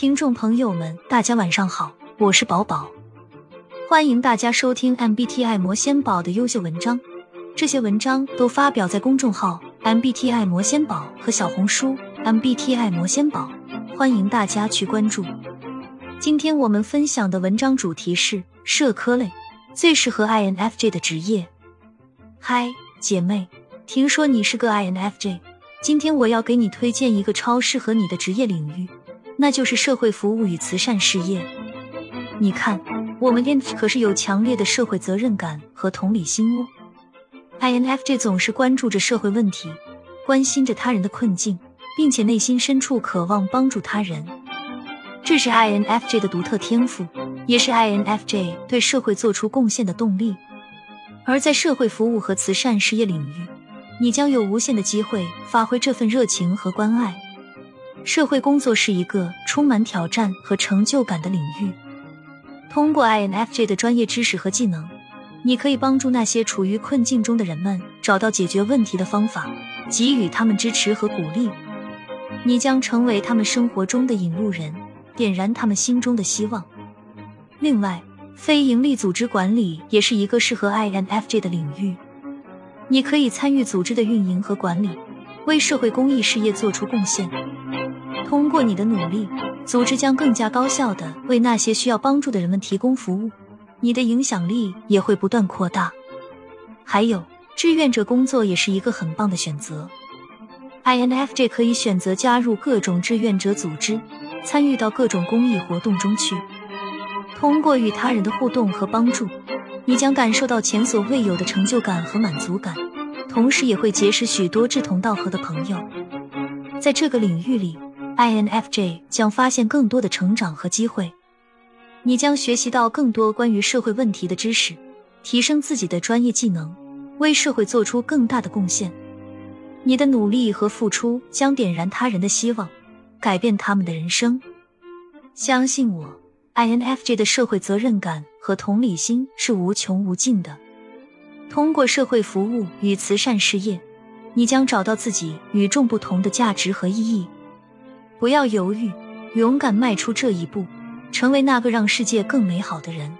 听众朋友们，大家晚上好，我是宝宝，欢迎大家收听 MBTI 魔仙宝的优秀文章。这些文章都发表在公众号 MBTI 魔仙宝和小红书 MBTI 魔仙宝，欢迎大家去关注。今天我们分享的文章主题是社科类最适合 INFJ 的职业。嗨，姐妹，听说你是个 INFJ，今天我要给你推荐一个超适合你的职业领域。那就是社会服务与慈善事业。你看，我们 INF 可是有强烈的社会责任感和同理心哦。INFJ 总是关注着社会问题，关心着他人的困境，并且内心深处渴望帮助他人。这是 INFJ 的独特天赋，也是 INFJ 对社会做出贡献的动力。而在社会服务和慈善事业领域，你将有无限的机会发挥这份热情和关爱。社会工作是一个充满挑战和成就感的领域。通过 INFJ 的专业知识和技能，你可以帮助那些处于困境中的人们找到解决问题的方法，给予他们支持和鼓励。你将成为他们生活中的引路人，点燃他们心中的希望。另外，非营利组织管理也是一个适合 INFJ 的领域。你可以参与组织的运营和管理，为社会公益事业做出贡献。通过你的努力，组织将更加高效的为那些需要帮助的人们提供服务，你的影响力也会不断扩大。还有，志愿者工作也是一个很棒的选择。INFJ 可以选择加入各种志愿者组织，参与到各种公益活动中去。通过与他人的互动和帮助，你将感受到前所未有的成就感和满足感，同时也会结识许多志同道合的朋友。在这个领域里。INFJ 将发现更多的成长和机会，你将学习到更多关于社会问题的知识，提升自己的专业技能，为社会做出更大的贡献。你的努力和付出将点燃他人的希望，改变他们的人生。相信我，INFJ 的社会责任感和同理心是无穷无尽的。通过社会服务与慈善事业，你将找到自己与众不同的价值和意义。不要犹豫，勇敢迈出这一步，成为那个让世界更美好的人。